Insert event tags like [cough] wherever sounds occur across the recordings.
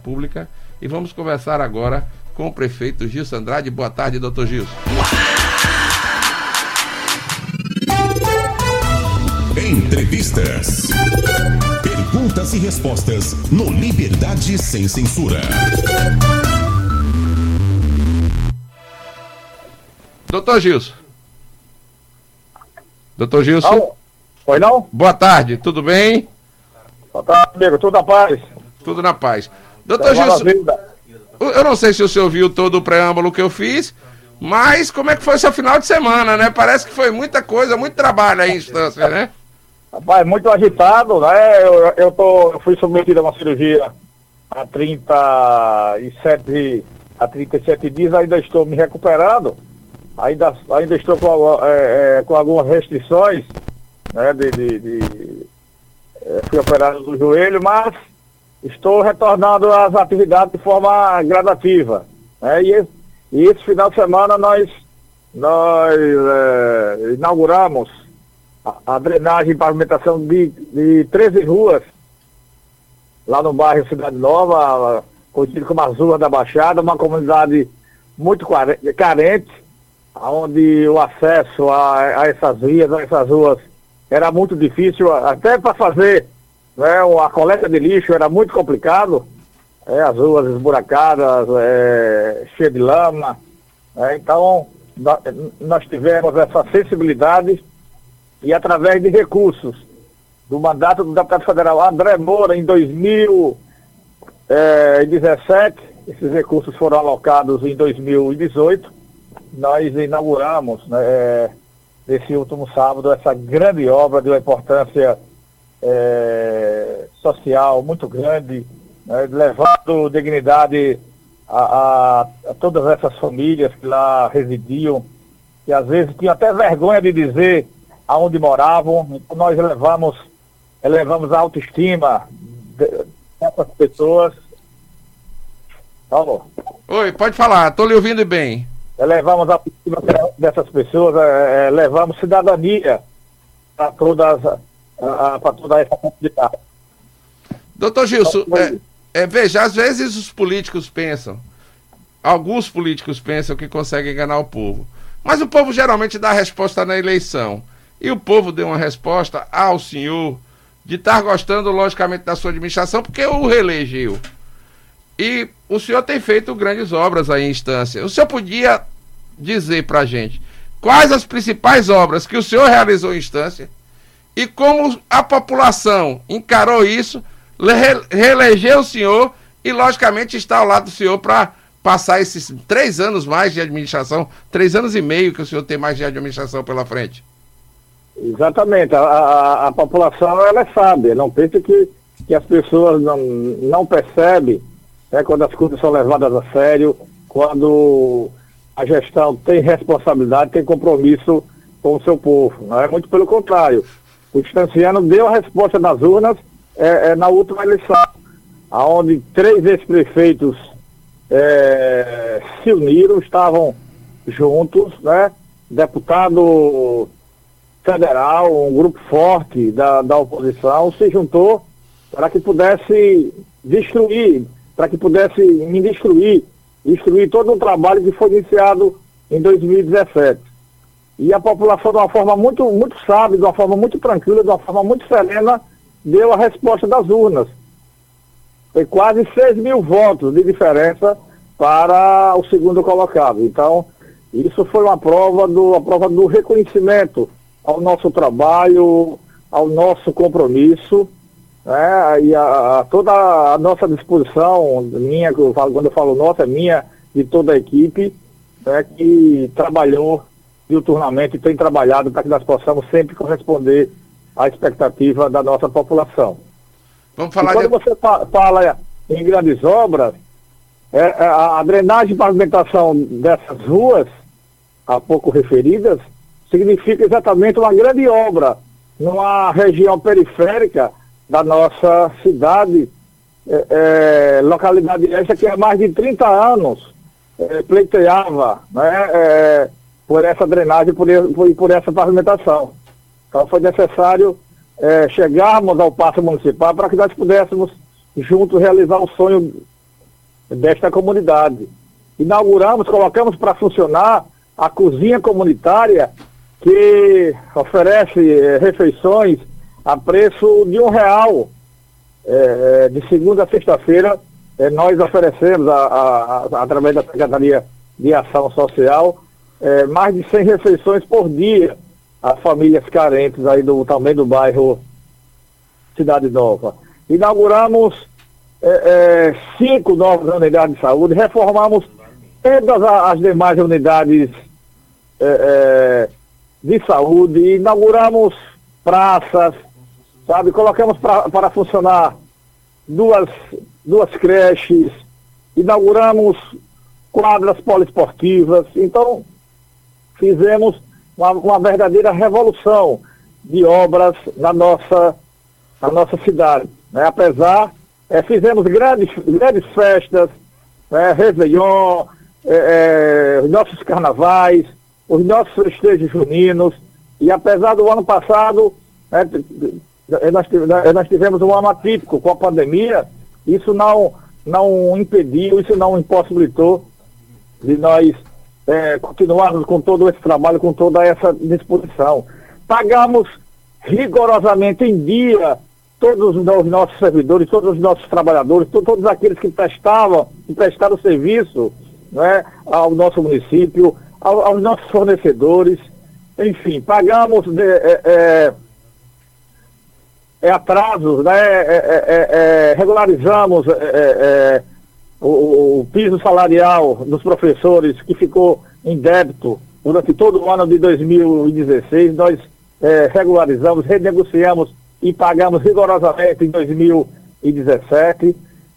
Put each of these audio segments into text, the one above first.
Pública e vamos conversar agora com o prefeito Gilson Andrade. Boa tarde, doutor Gilson. Entrevistas. Perguntas e respostas no Liberdade Sem Censura. Doutor Gilson. Doutor Gilson. Não? Foi não? Boa tarde, tudo bem? Boa tarde, amigo. Tudo na paz? Tudo na paz. Doutor Gilson, eu não sei se o senhor viu todo o preâmbulo que eu fiz, mas como é que foi seu final de semana, né? Parece que foi muita coisa, muito trabalho aí em instância, né? Rapaz, muito agitado, né? Eu, eu, tô, eu fui submetido a uma cirurgia há 37, há 37 dias, ainda estou me recuperando, ainda, ainda estou com, é, é, com algumas restrições, né? De, de, de- é, fui operado do joelho, mas estou retornando às atividades de forma gradativa. Né? E, e esse final de semana nós, nós é, inauguramos a, a drenagem e pavimentação de, de 13 ruas lá no bairro Cidade Nova, conhecido como as Ruas da Baixada, uma comunidade muito care- carente, onde o acesso a, a essas vias, a essas ruas, era muito difícil, até para fazer né, a coleta de lixo era muito complicado, é, as ruas esburacadas, é, cheias de lama. né, então, nó- nós tivemos essa sensibilidade e através de recursos do mandato do deputado federal André Moura em 2017, esses recursos foram alocados em 2018, nós inauguramos né, eh, nesse último sábado essa grande obra de uma importância eh, social muito grande, né, levando dignidade a, a- a todas essas famílias que lá residiam, que às vezes tinham até vergonha de dizer aonde moravam. Então nós elevamos, elevamos a autoestima de- dessas pessoas. Alô? Oi, pode falar, tô lhe ouvindo bem. Elevamos a autoestima dessas pessoas, eh, eh, levamos cidadania para todas para toda essa comunidade. Doutor Gilson, Oi. é, é, veja, às vezes os políticos pensam, alguns políticos pensam que conseguem enganar o povo, mas o povo geralmente dá a resposta na eleição. E o povo deu uma resposta ao senhor de estar gostando, logicamente, da sua administração, porque o reelegeu. E o senhor tem feito grandes obras aí em instância. O senhor podia dizer pra gente quais as principais obras que o senhor realizou em instância e como a população encarou isso, re- reelegeu o senhor e, logicamente, está ao lado do senhor para passar esses três anos mais de administração, três anos e meio que o senhor tem mais de administração pela frente. Exatamente, a, a, a população ela é sábia, não pense que, que as pessoas não, não percebem né, quando as coisas são levadas a sério, quando a gestão tem responsabilidade, tem compromisso com o seu povo. Não é muito pelo contrário. O Distanciano deu a resposta das urnas é, é, na última eleição, onde três ex-prefeitos é, se uniram, estavam juntos, né? Deputado federal, um grupo forte da, da oposição, se juntou para que pudesse destruir, para que pudesse me destruir, destruir todo o trabalho que foi iniciado em 2017. E a população, de uma forma muito, muito sábia, de uma forma muito tranquila, de uma forma muito serena, deu a resposta das urnas. Foi quase 6 mil votos de diferença para o segundo colocado. Então, isso foi uma prova do, uma prova do reconhecimento ao nosso trabalho, ao nosso compromisso, né? E a, a toda a nossa disposição, minha, quando eu falo nossa, é minha, de toda a equipe, né, que trabalhou diuturnamente e tem trabalhado para que nós possamos sempre corresponder à expectativa da nossa população. Vamos E falar quando de... você fa- fala em grandes obras, é, é, a, a drenagem e pavimentação dessas ruas, há pouco referidas, significa exatamente uma grande obra numa região periférica da nossa cidade, é, é, localidade essa que há mais de 30 anos é, pleiteava né, é, por essa drenagem, por, e- por, essa pavimentação. Então foi necessário é, chegarmos ao passo municipal para que nós pudéssemos juntos realizar o sonho desta comunidade. Inauguramos, colocamos para funcionar a cozinha comunitária que oferece eh, refeições a preço de um real. É, de segunda a sexta-feira, é, nós oferecemos, a, a, a, através da Secretaria de Ação Social, é, mais de 100 refeições por dia às famílias carentes aí do, também do bairro Cidade Nova. Inauguramos cinco novas unidades de saúde, reformamos todas as demais unidades de saúde, inauguramos praças, sabe? Colocamos pra, para funcionar duas, duas creches, inauguramos quadras poliesportivas. Então, fizemos uma, uma verdadeira revolução de obras na nossa, na nossa cidade. Né? Apesar, é, fizemos grandes, grandes festas, né? Réveillon, é, é, nossos carnavais, os nossos festejos juninos, e apesar do ano passado, né, nós, nós tivemos um ano atípico com a pandemia, isso não, não impediu, isso não impossibilitou de nós é, continuarmos com todo esse trabalho, com toda essa disposição. Pagamos rigorosamente em dia todos os nossos servidores, todos os nossos trabalhadores, todos aqueles que prestavam, que prestaram serviço né, ao nosso município, aos nossos fornecedores, enfim, pagamos de, é, é, é atrasos, né, é, é, é, regularizamos o, o, piso salarial dos professores que ficou em débito durante todo o ano de 2016, nós regularizamos, renegociamos e pagamos rigorosamente em 2017.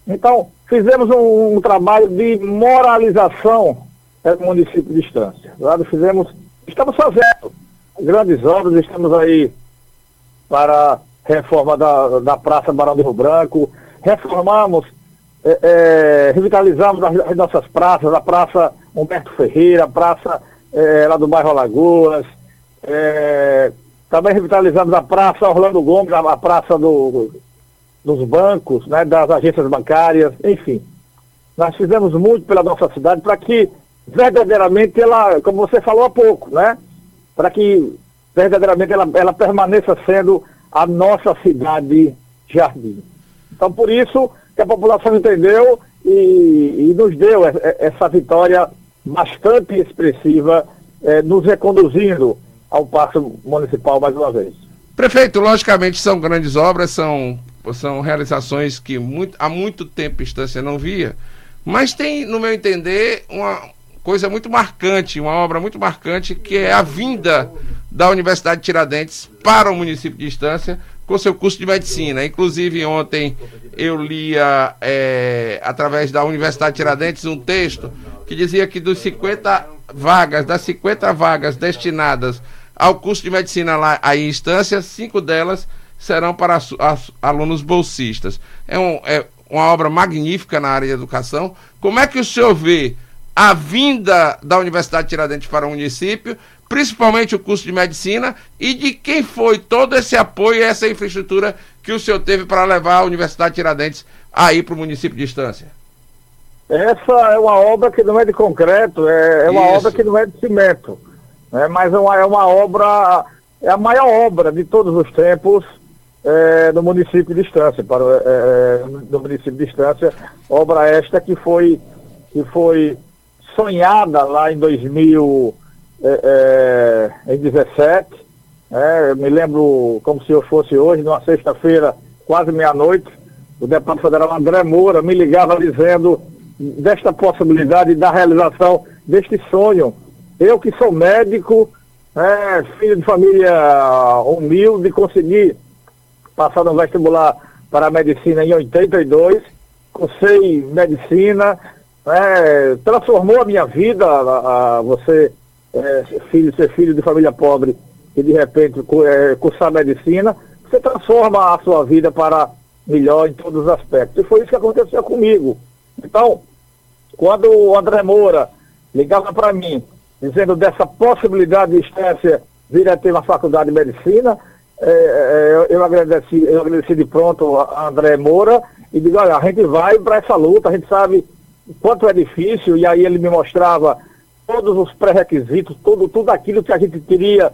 Então, fizemos um, um trabalho de moralização é município de Estância. Lá fizemos, estamos fazendo grandes obras, estamos aí para reforma da, da Praça Barão do Rio Branco, reformamos, é, é, revitalizamos as, as, nossas praças, a Praça Humberto Ferreira, a Praça é, lá do bairro Alagoas, é, também revitalizamos a Praça Orlando Gomes, a, a Praça do, dos bancos, né, das agências bancárias, enfim. Nós fizemos muito pela nossa cidade para que verdadeiramente ela, como você falou há pouco, né? Para que verdadeiramente ela, ela permaneça sendo a nossa cidade jardim. Então, por isso que a população entendeu e, e nos deu essa vitória bastante expressiva, eh, nos reconduzindo ao Parque Municipal mais uma vez. Prefeito, logicamente são grandes obras, são, são realizações que muito, há muito tempo a instância não via, mas tem, no meu entender, uma, coisa muito marcante, uma obra muito marcante, que é a vinda da Universidade de Tiradentes para o município de Estância com seu curso de medicina. Inclusive, ontem eu lia, é, através da Universidade de Tiradentes, um texto que dizia que dos 50 vagas, das 50 vagas destinadas ao curso de medicina lá em Estância, cinco delas serão para alunos bolsistas. É, um, é uma obra magnífica na área de educação. Como é que o senhor vê a vinda da Universidade de Tiradentes para o município, principalmente o curso de medicina, e de quem foi todo esse apoio e essa infraestrutura que o senhor teve para levar a Universidade de Tiradentes aí para o município de Estância? Essa é uma obra que não é de concreto, é, é uma obra que não é de cimento, né? mas é uma, é uma obra, é a maior obra de todos os tempos é, no município de Estância, para, é, é no município de Estância, obra esta que foi, que foi sonhada lá em 2017. É, é, eu me lembro como se eu fosse hoje, numa sexta-feira, quase meia-noite, o deputado federal André Moura me ligava dizendo desta possibilidade da realização deste sonho. Eu que sou médico, é, filho de família humilde, consegui passar no vestibular para a medicina em 82, cursei medicina, é, transformou a minha vida, a, a você é, filho, ser filho de família pobre e de repente é, cursar medicina, você transforma a sua vida para melhor em todos os aspectos. E foi isso que aconteceu comigo. Então, quando o André Moura ligava para mim, dizendo dessa possibilidade de Estância vir a ter uma faculdade de medicina, é, é, eu, eu, agradeci, eu agradeci de pronto a André Moura e digo, olha, a gente vai para essa luta, a gente sabe quanto é difícil, e aí ele me mostrava todos os pré-requisitos, tudo, tudo aquilo que a gente teria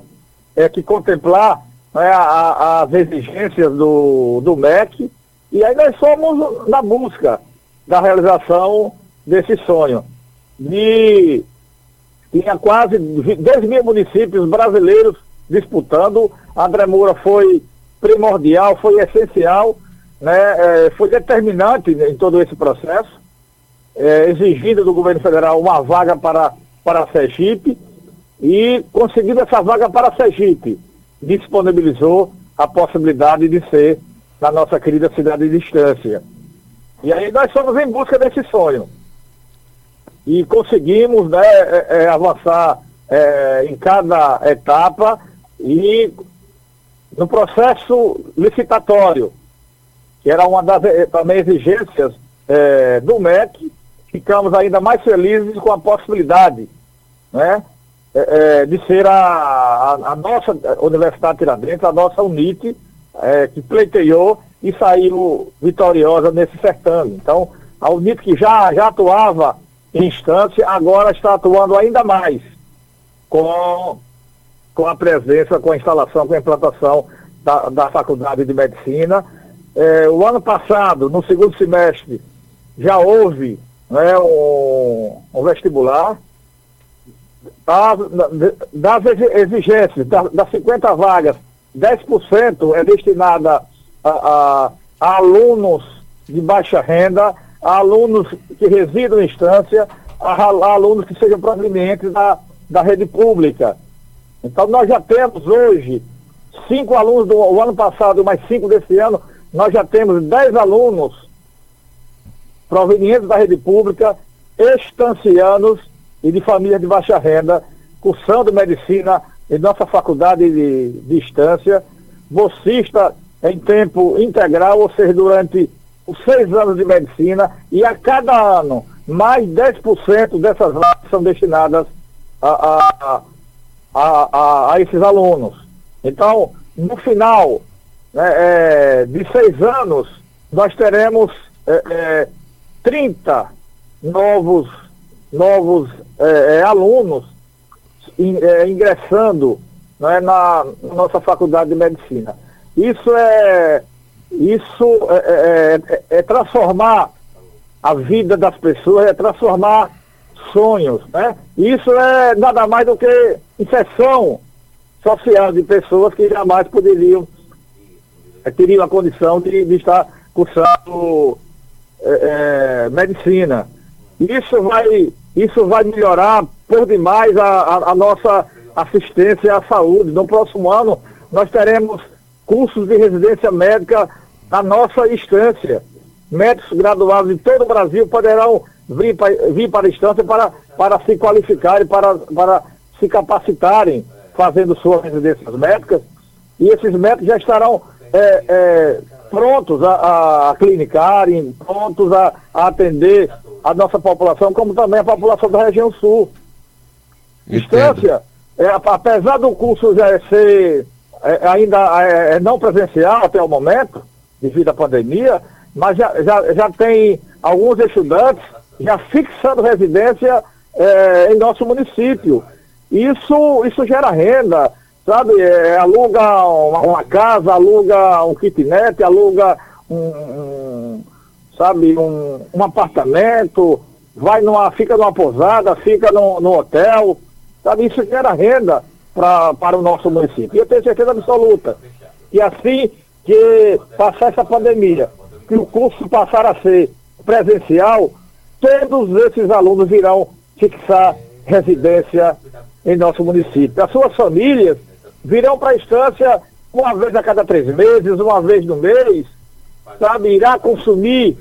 é, que contemplar né, a, a, as exigências do, do MEC, e aí nós fomos na busca da realização desse sonho. De, tinha quase 2 mil municípios brasileiros disputando, André Moura foi primordial, foi essencial, né, é, foi determinante em todo esse processo, é, exigindo do governo federal uma vaga para, para Sergipe, e conseguindo essa vaga para Sergipe, disponibilizou a possibilidade de ser na nossa querida cidade de distância. E aí nós fomos em busca desse sonho. E conseguimos né, é, é, avançar é, em cada etapa e no processo licitatório, que era uma das eh, também exigências é, do MEC, ficamos ainda mais felizes com a possibilidade né, é, de ser a, a, a, nossa Universidade Tiradentes, a nossa UNIT, é, que pleiteou e saiu vitoriosa nesse certame. Então, a UNIT que já, já atuava em instância, agora está atuando ainda mais com, com a presença, com a instalação, com a implantação da, da Faculdade de Medicina. É, o ano passado, no segundo semestre, já houve né, um, um vestibular das exigências, das 50 vagas, 10% é destinada a, a, a, alunos de baixa renda, a alunos que residam em instância, a, a alunos que sejam provenientes da, da rede pública. Então nós já temos hoje cinco alunos do ano passado, mais cinco desse ano, nós já temos dez alunos provenientes da rede pública, estancianos e de famílias de baixa renda, cursando medicina em nossa faculdade de, distância, bolsista em tempo integral, ou seja, durante os seis anos de medicina, e a cada ano, mais 10% dessas vagas são destinadas a, a, a, a, esses alunos. Então, no final né, é, de seis anos, nós teremos é, é, 30 novos, novos é, é, alunos é, ingressando né, na, nossa faculdade de medicina. Isso é isso é, é, é, transformar a vida das pessoas, é transformar sonhos, né? Isso é nada mais do que inserção social de pessoas que jamais poderiam teriam a condição de, de estar cursando é, medicina. Isso vai isso vai melhorar por demais a, a, a nossa assistência à saúde. No próximo ano, nós teremos cursos de residência médica na nossa instância. Médicos graduados de todo o Brasil poderão vir, para, vir para a instância para, para se qualificarem, para, para se capacitarem fazendo suas residências médicas. E esses médicos já estarão é, é, prontos a, a clinicarem, prontos a, a atender a nossa população, como também a população da região sul. Distância, é, apesar do curso já ser é, ainda é, é, não presencial até o momento, devido à pandemia, mas já, já, já tem alguns estudantes já fixando residência é, em nosso município. Isso, isso gera renda, sabe? É, aluga uma, uma, casa, aluga um kitnet, aluga um, um sabe, um, um apartamento, vai numa, fica numa pousada, fica no, no hotel, sabe, isso gera renda pra, para o nosso município. E eu tenho certeza absoluta que assim que passar essa pandemia, que o curso passar a ser presencial, todos esses alunos irão fixar residência em nosso município. As suas famílias virão para a instância uma vez a cada três meses, uma vez no mês, sabe, irá consumir,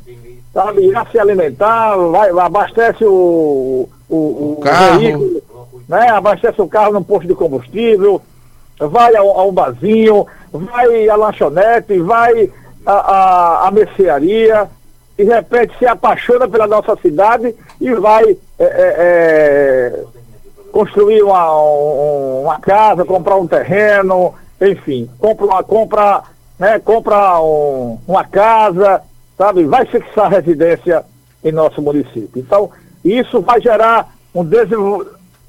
sabe, irá se alimentar, vai, abastece o, o, o, carro. veículo, né, abastece o carro num posto de combustível, vai a, a um barzinho, vai à lanchonete, vai à, mercearia, de repente se apaixona pela nossa cidade e vai é, é, é construir uma, uma casa, comprar um terreno, enfim, compra uma compra né, compra um, uma casa, sabe, vai fixar residência em nosso município. Então, isso vai gerar um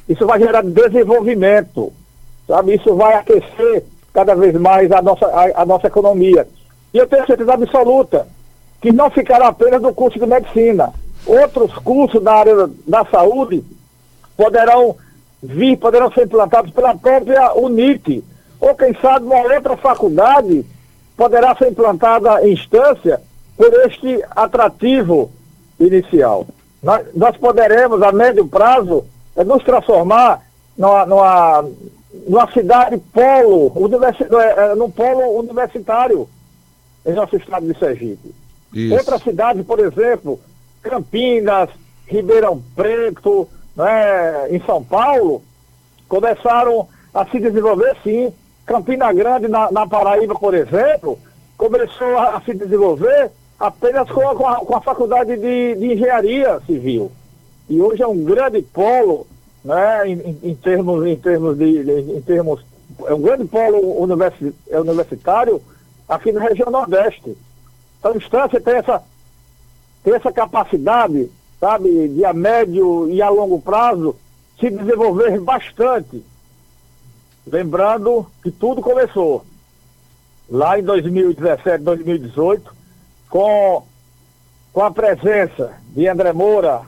isso vai gerar desenvolvimento, sabe? Isso vai aquecer cada vez mais a nossa, a, a nossa economia. E eu tenho certeza absoluta que não ficará apenas no curso de medicina. Outros cursos da área da saúde poderão vir, poderão ser implantados pela própria UNIT, ou quem sabe uma outra faculdade poderá ser implantada em instância por este atrativo inicial. Nós, nós poderemos, a médio prazo, é, nos transformar numa, numa, numa cidade polo, universi é, num polo universitário em nosso estado de Sergipe. Isso. Outra cidade, por exemplo, Campinas, Ribeirão Preto, né, em São Paulo, começaram a se desenvolver sim. Campina Grande, na, na Paraíba, por exemplo, começou a, a se desenvolver apenas com, com, a, com a, faculdade de, de, engenharia civil. E hoje é um grande polo, né, em, em, termos, em termos de, de, em termos, é um grande polo universi, é universitário aqui na região Nordeste. Então, a instância tem essa, tem essa capacidade, sabe, de a médio e a longo prazo se desenvolver bastante. Lembrando que tudo começou lá em 2017, 2018, com, com a presença de André Moura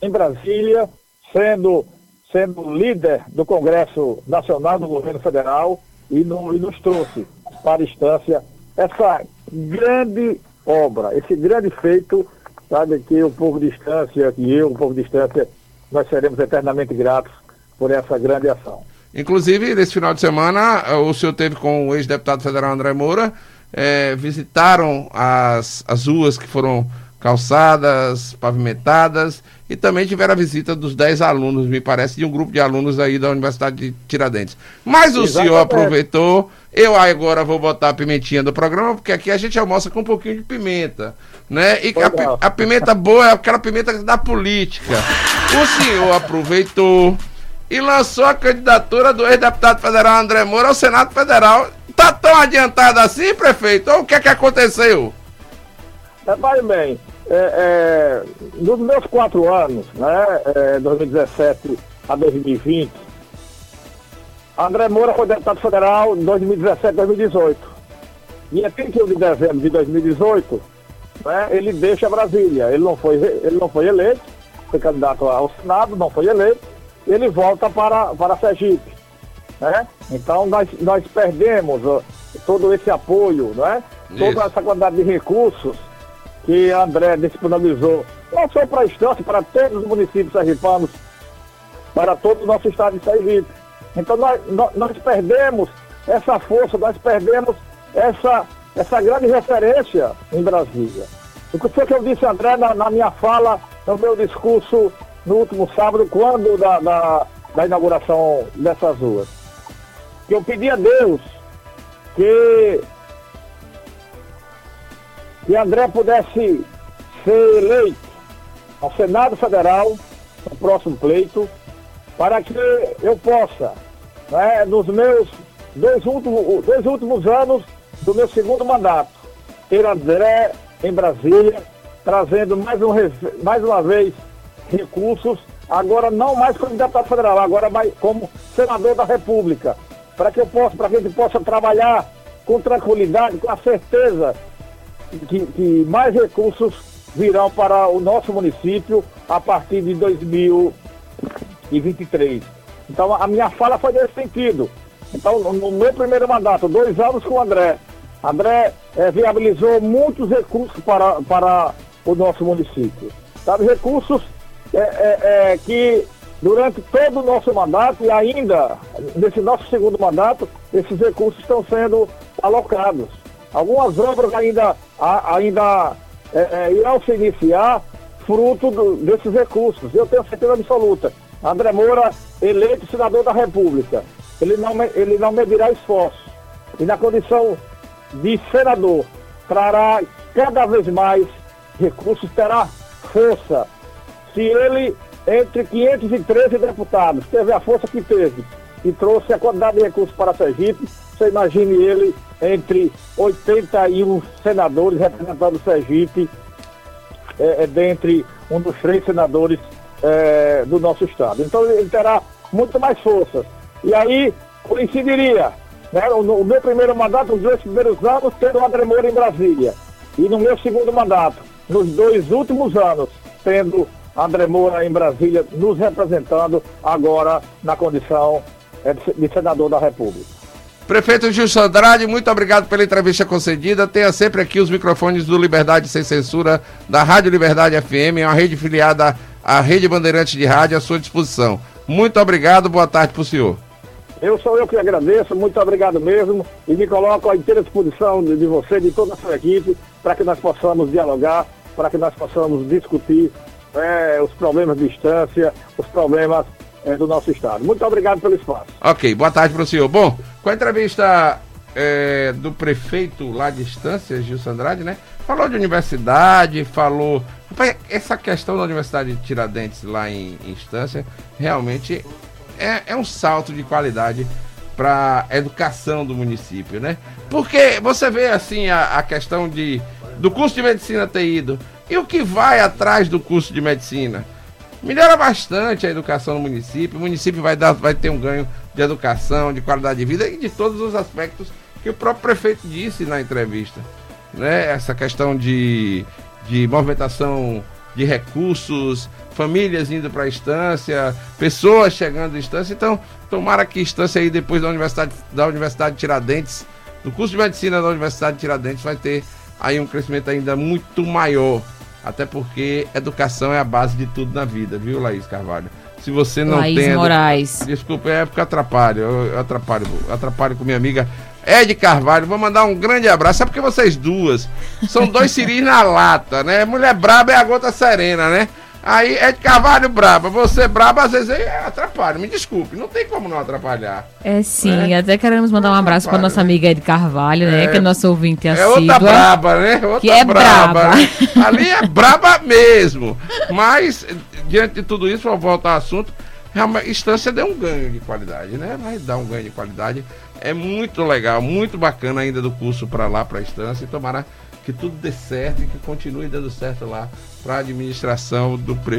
em Brasília, sendo, sendo líder do Congresso Nacional do Governo Federal e, no, e nos trouxe para a instância essa grande obra, esse grande feito, sabe, que o povo de instância, que eu, o povo de instância, nós seremos eternamente gratos por essa grande ação. Inclusive, nesse final de semana, o senhor teve com o ex-deputado federal André Moura, é, visitaram as, as ruas que foram calçadas, pavimentadas, e também tiveram a visita dos 10 alunos, me parece, de um grupo de alunos aí da Universidade de Tiradentes. Mas o Exatamente. senhor aproveitou, eu agora vou botar a pimentinha do programa, porque aqui a gente almoça com um pouquinho de pimenta, né? E a, a pimenta boa é aquela pimenta da política. O senhor aproveitou e lançou a candidatura do ex-deputado federal André Moura ao Senado Federal. Tá tão adiantado assim, prefeito? Ou o que é que aconteceu? Vai bem, é, é, nos meus quatro anos, né, é, 2017 a 2020, André Moura foi deputado federal em 2017 2018. E a 31 de dezembro de 2018, né, ele deixa Brasília. Ele não, foi, ele não foi eleito, foi candidato ao Senado, não foi eleito, ele volta para, para Sergipe. Né? Então nós, nós perdemos todo esse apoio, né? toda essa quantidade de recursos que André disponibilizou, não só para a Estância, para todos os municípios sergipanos, para todo o nosso estado de Sergipe. Então nós, nós, nós, perdemos essa força, nós perdemos essa, essa grande referência em Brasília. O que foi que eu disse, André, na, na minha fala, no meu discurso no último sábado, quando da, da, da inauguração dessas ruas? Que eu pedi a Deus que que André pudesse ser eleito ao Senado Federal no próximo pleito, para que eu possa, né, nos meus dois últimos, dois últimos anos do meu segundo mandato, ter André em Brasília, trazendo mais, um, mais uma vez recursos, agora não mais como deputado federal, agora mais como senador da República, para que eu possa, para que a gente possa trabalhar com tranquilidade, com a certeza que, que mais recursos virão para o nosso município a partir de 2023. Então a minha fala foi nesse sentido. Então, no meu primeiro mandato, dois anos com o André, André é, viabilizou muitos recursos para, para o nosso município. Sabe, recursos é, é, é, que durante todo o nosso mandato e ainda nesse nosso segundo mandato, esses recursos estão sendo alocados. Algumas obras ainda, ainda é, é, irão se iniciar fruto do, desses recursos. Eu tenho certeza absoluta. André Moura, eleito senador da República, ele não, ele não medirá esforço. E na condição de senador, trará cada vez mais recursos, terá força. Se ele, entre 513 deputados, teve a força que teve e trouxe a quantidade de recursos para Sergipe, você imagine ele entre 81 senadores representando Sergipe é, é dentre um dos três senadores é, do nosso estado. Então ele terá muito mais força. E aí coincidiria, né, o, o meu primeiro mandato, os dois primeiros anos, tendo André Moura em Brasília. E no meu segundo mandato, nos dois últimos anos, tendo André Moura em Brasília nos representando agora na condição é, de senador da República. Prefeito Gilson Andrade, muito obrigado pela entrevista concedida. Tenha sempre aqui os microfones do Liberdade Sem Censura, da Rádio Liberdade FM, uma rede filiada à Rede Bandeirantes de Rádio à sua disposição. Muito obrigado, boa tarde para o senhor. Eu sou eu que agradeço, muito obrigado mesmo e me coloco à inteira disposição de, de você, de toda a sua equipe, para que nós possamos dialogar, para que nós possamos discutir é, os problemas de distância, os problemas é, do nosso estado. Muito obrigado pelo espaço. Ok, boa tarde para o senhor. Bom, com a entrevista é, do prefeito lá de Estância, Gilson Andrade, né? Falou de universidade, falou. Essa questão da Universidade de Tiradentes lá em, Estância realmente é, é um salto de qualidade para a educação do município, né? Porque você vê assim a, a questão de do curso de medicina ter ido e o que vai atrás do curso de medicina melhora bastante a educação no município. O município vai, dar, vai ter um ganho de educação, de qualidade de vida e de todos os aspectos que o próprio prefeito disse na entrevista. Né? Essa questão de, de movimentação de recursos, famílias indo para a instância, pessoas chegando à instância. Então, tomara que a instância aí depois da Universidade, da Universidade de Tiradentes, do curso de medicina da Universidade de Tiradentes, vai ter aí um crescimento ainda muito maior até porque educação é a base de tudo na vida, viu, Laís Carvalho? Se você não Laís tem. Moraes. Desculpa, é porque atrapalho. Eu atrapalho, atrapalho com minha amiga Ed Carvalho. Vou mandar um grande abraço. É porque vocês duas são dois [laughs] ciris na lata, né? Mulher braba é a gota serena, né? Aí é de Carvalho braba. Você braba, às vezes é, atrapalha. Me desculpe, não tem como não atrapalhar. É sim, né? até queremos mandar um abraço para nossa amiga Ed Carvalho, né? É, que é nosso ouvinte assídua. É outra braba, né? Outra que é braba. braba. Né? Ali é braba mesmo. Mas, diante de tudo isso, vou voltar ao assunto. A instância deu um ganho de qualidade, né? Vai dar um ganho de qualidade. É muito legal, muito bacana ainda do curso para lá, para a instância. E tomara que tudo dê certo e que continue dando certo lá para a administração do prefeito.